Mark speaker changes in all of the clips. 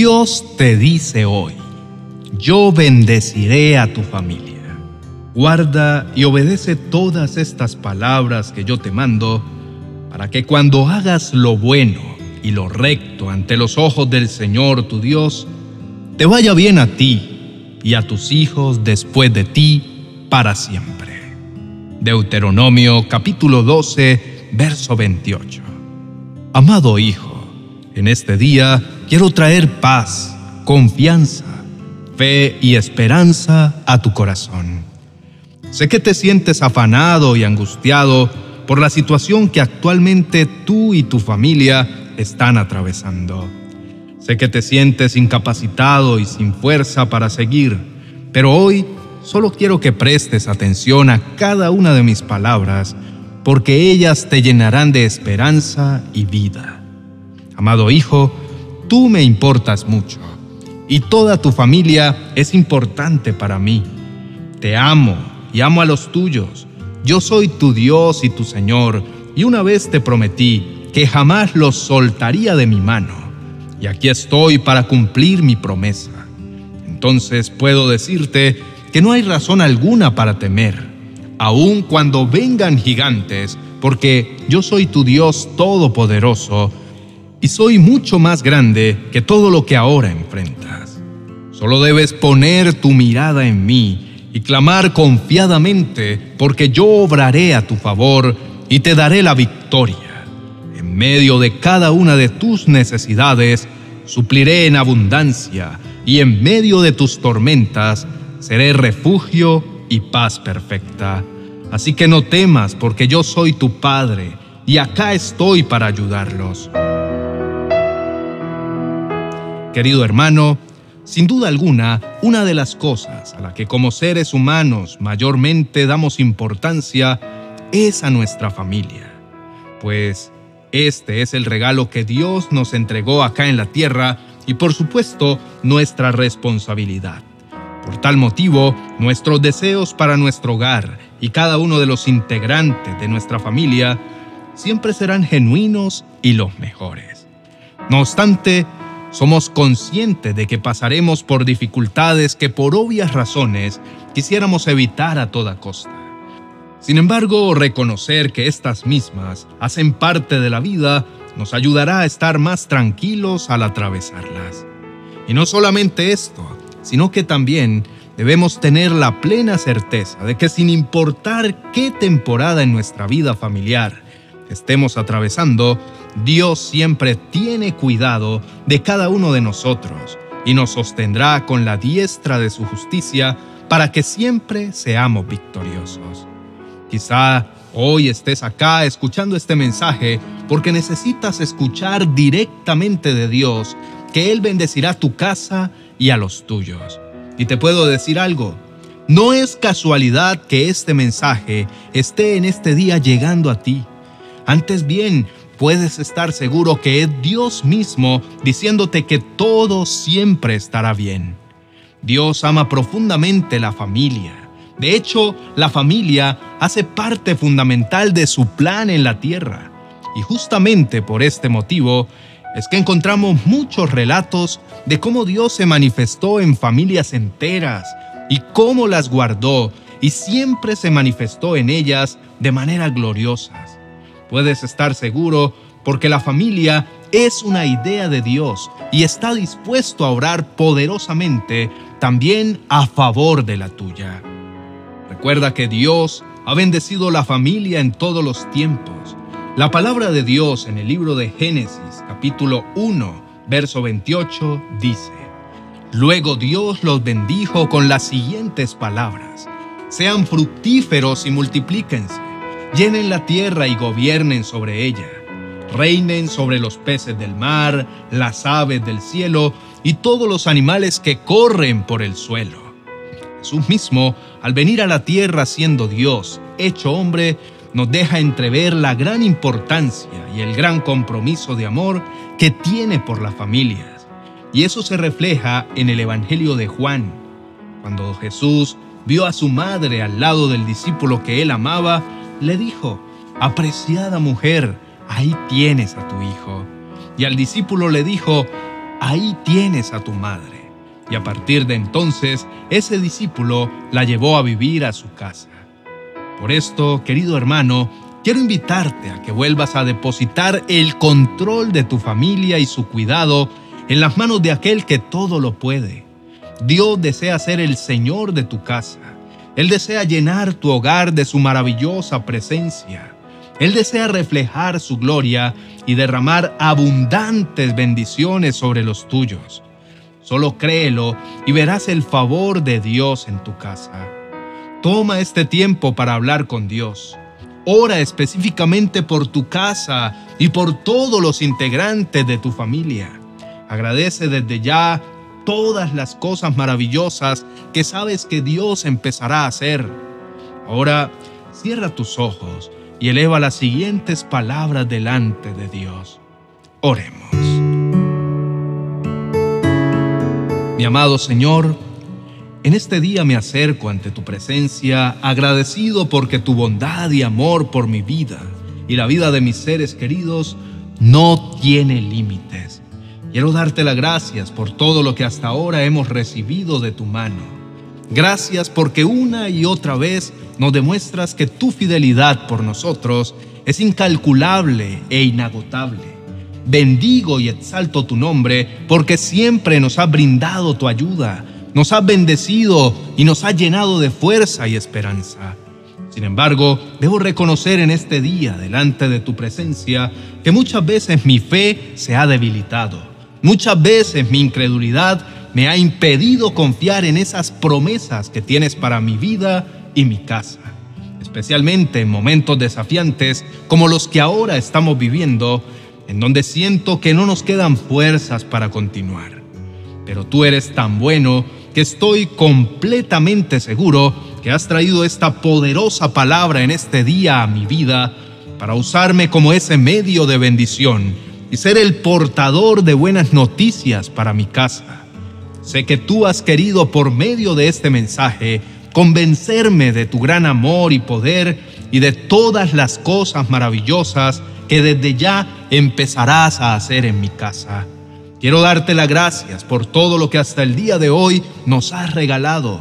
Speaker 1: Dios te dice hoy, yo bendeciré a tu familia. Guarda y obedece todas estas palabras que yo te mando, para que cuando hagas lo bueno y lo recto ante los ojos del Señor tu Dios, te vaya bien a ti y a tus hijos después de ti para siempre. Deuteronomio capítulo 12, verso 28. Amado Hijo, en este día quiero traer paz, confianza, fe y esperanza a tu corazón. Sé que te sientes afanado y angustiado por la situación que actualmente tú y tu familia están atravesando. Sé que te sientes incapacitado y sin fuerza para seguir, pero hoy solo quiero que prestes atención a cada una de mis palabras, porque ellas te llenarán de esperanza y vida. Amado Hijo, tú me importas mucho, y toda tu familia es importante para mí. Te amo y amo a los tuyos. Yo soy tu Dios y tu Señor, y una vez te prometí que jamás los soltaría de mi mano, y aquí estoy para cumplir mi promesa. Entonces puedo decirte que no hay razón alguna para temer, aun cuando vengan gigantes, porque yo soy tu Dios todopoderoso, y soy mucho más grande que todo lo que ahora enfrentas. Solo debes poner tu mirada en mí, y clamar confiadamente, porque yo obraré a tu favor y te daré la victoria. En medio de cada una de tus necesidades, supliré en abundancia, y en medio de tus tormentas, seré refugio y paz perfecta. Así que no temas, porque yo soy tu Padre, y acá estoy para ayudarlos. Querido hermano, sin duda alguna, una de las cosas a la que como seres humanos mayormente damos importancia es a nuestra familia, pues este es el regalo que Dios nos entregó acá en la tierra y por supuesto nuestra responsabilidad. Por tal motivo, nuestros deseos para nuestro hogar y cada uno de los integrantes de nuestra familia siempre serán genuinos y los mejores. No obstante, somos conscientes de que pasaremos por dificultades que por obvias razones quisiéramos evitar a toda costa. Sin embargo, reconocer que estas mismas hacen parte de la vida nos ayudará a estar más tranquilos al atravesarlas. Y no solamente esto, sino que también debemos tener la plena certeza de que sin importar qué temporada en nuestra vida familiar estemos atravesando, Dios siempre tiene cuidado de cada uno de nosotros y nos sostendrá con la diestra de su justicia para que siempre seamos victoriosos. Quizá hoy estés acá escuchando este mensaje porque necesitas escuchar directamente de Dios que Él bendecirá tu casa y a los tuyos. Y te puedo decir algo, no es casualidad que este mensaje esté en este día llegando a ti. Antes bien, puedes estar seguro que es Dios mismo diciéndote que todo siempre estará bien. Dios ama profundamente la familia. De hecho, la familia hace parte fundamental de su plan en la tierra. Y justamente por este motivo es que encontramos muchos relatos de cómo Dios se manifestó en familias enteras y cómo las guardó y siempre se manifestó en ellas de manera gloriosa. Puedes estar seguro porque la familia es una idea de Dios y está dispuesto a orar poderosamente también a favor de la tuya. Recuerda que Dios ha bendecido la familia en todos los tiempos. La palabra de Dios en el libro de Génesis capítulo 1, verso 28 dice, Luego Dios los bendijo con las siguientes palabras, sean fructíferos y multiplíquense llenen la tierra y gobiernen sobre ella. Reinen sobre los peces del mar, las aves del cielo y todos los animales que corren por el suelo. Jesús mismo, al venir a la tierra siendo Dios, hecho hombre, nos deja entrever la gran importancia y el gran compromiso de amor que tiene por las familias. Y eso se refleja en el Evangelio de Juan, cuando Jesús vio a su madre al lado del discípulo que él amaba, le dijo, apreciada mujer, ahí tienes a tu hijo. Y al discípulo le dijo, ahí tienes a tu madre. Y a partir de entonces, ese discípulo la llevó a vivir a su casa. Por esto, querido hermano, quiero invitarte a que vuelvas a depositar el control de tu familia y su cuidado en las manos de aquel que todo lo puede. Dios desea ser el Señor de tu casa. Él desea llenar tu hogar de su maravillosa presencia. Él desea reflejar su gloria y derramar abundantes bendiciones sobre los tuyos. Solo créelo y verás el favor de Dios en tu casa. Toma este tiempo para hablar con Dios. Ora específicamente por tu casa y por todos los integrantes de tu familia. Agradece desde ya todas las cosas maravillosas que sabes que Dios empezará a hacer. Ahora, cierra tus ojos y eleva las siguientes palabras delante de Dios. Oremos. Mi amado Señor, en este día me acerco ante tu presencia agradecido porque tu bondad y amor por mi vida y la vida de mis seres queridos no tiene límites. Quiero darte las gracias por todo lo que hasta ahora hemos recibido de tu mano. Gracias porque una y otra vez nos demuestras que tu fidelidad por nosotros es incalculable e inagotable. Bendigo y exalto tu nombre porque siempre nos has brindado tu ayuda, nos has bendecido y nos has llenado de fuerza y esperanza. Sin embargo, debo reconocer en este día, delante de tu presencia, que muchas veces mi fe se ha debilitado. Muchas veces mi incredulidad me ha impedido confiar en esas promesas que tienes para mi vida y mi casa. Especialmente en momentos desafiantes como los que ahora estamos viviendo, en donde siento que no nos quedan fuerzas para continuar. Pero tú eres tan bueno que estoy completamente seguro que has traído esta poderosa palabra en este día a mi vida para usarme como ese medio de bendición y ser el portador de buenas noticias para mi casa. Sé que tú has querido por medio de este mensaje convencerme de tu gran amor y poder y de todas las cosas maravillosas que desde ya empezarás a hacer en mi casa. Quiero darte las gracias por todo lo que hasta el día de hoy nos has regalado.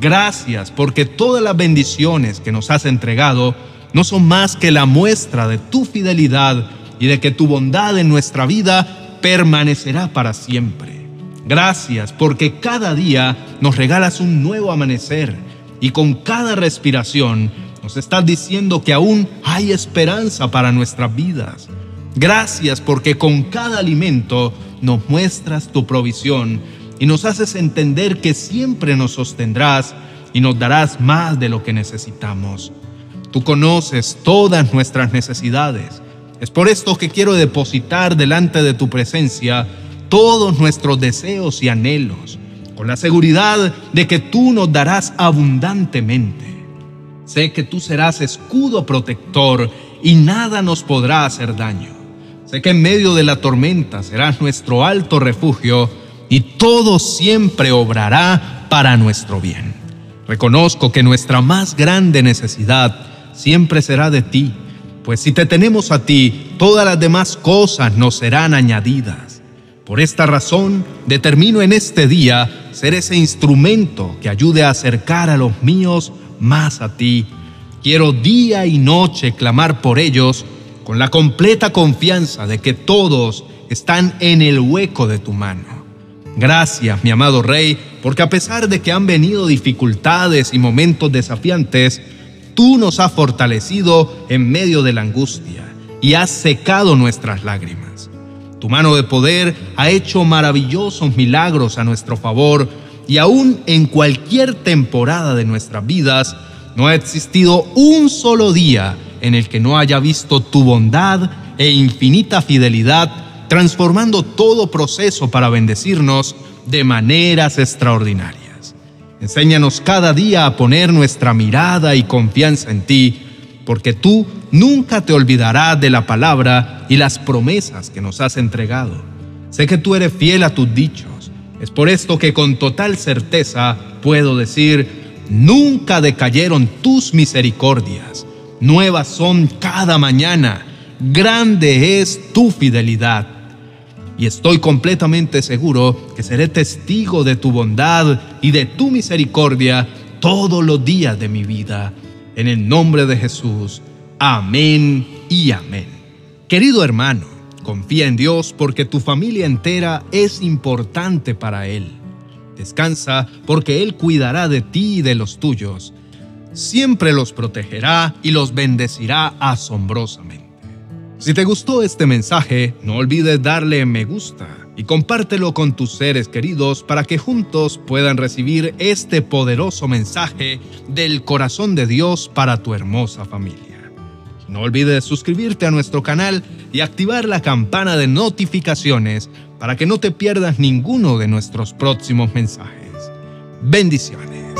Speaker 1: Gracias porque todas las bendiciones que nos has entregado no son más que la muestra de tu fidelidad y de que tu bondad en nuestra vida permanecerá para siempre. Gracias porque cada día nos regalas un nuevo amanecer y con cada respiración nos estás diciendo que aún hay esperanza para nuestras vidas. Gracias porque con cada alimento nos muestras tu provisión y nos haces entender que siempre nos sostendrás y nos darás más de lo que necesitamos. Tú conoces todas nuestras necesidades. Es por esto que quiero depositar delante de tu presencia todos nuestros deseos y anhelos, con la seguridad de que tú nos darás abundantemente. Sé que tú serás escudo protector y nada nos podrá hacer daño. Sé que en medio de la tormenta serás nuestro alto refugio y todo siempre obrará para nuestro bien. Reconozco que nuestra más grande necesidad siempre será de ti, pues si te tenemos a ti, todas las demás cosas nos serán añadidas. Por esta razón, determino en este día ser ese instrumento que ayude a acercar a los míos más a ti. Quiero día y noche clamar por ellos con la completa confianza de que todos están en el hueco de tu mano. Gracias, mi amado Rey, porque a pesar de que han venido dificultades y momentos desafiantes, tú nos has fortalecido en medio de la angustia y has secado nuestras lágrimas. Tu mano de poder ha hecho maravillosos milagros a nuestro favor y aún en cualquier temporada de nuestras vidas, no ha existido un solo día en el que no haya visto tu bondad e infinita fidelidad transformando todo proceso para bendecirnos de maneras extraordinarias. Enséñanos cada día a poner nuestra mirada y confianza en ti, porque tú nunca te olvidarás de la palabra y las promesas que nos has entregado. Sé que tú eres fiel a tus dichos es por esto que con total certeza puedo decir, nunca decayeron tus misericordias, nuevas son cada mañana, grande es tu fidelidad. Y estoy completamente seguro que seré testigo de tu bondad y de tu misericordia todos los días de mi vida. En el nombre de Jesús. Amén y amén. Querido hermano, confía en Dios porque tu familia entera es importante para Él. Descansa porque Él cuidará de ti y de los tuyos. Siempre los protegerá y los bendecirá asombrosamente. Si te gustó este mensaje, no olvides darle me gusta y compártelo con tus seres queridos para que juntos puedan recibir este poderoso mensaje del corazón de Dios para tu hermosa familia. No olvides suscribirte a nuestro canal y activar la campana de notificaciones para que no te pierdas ninguno de nuestros próximos mensajes. Bendiciones.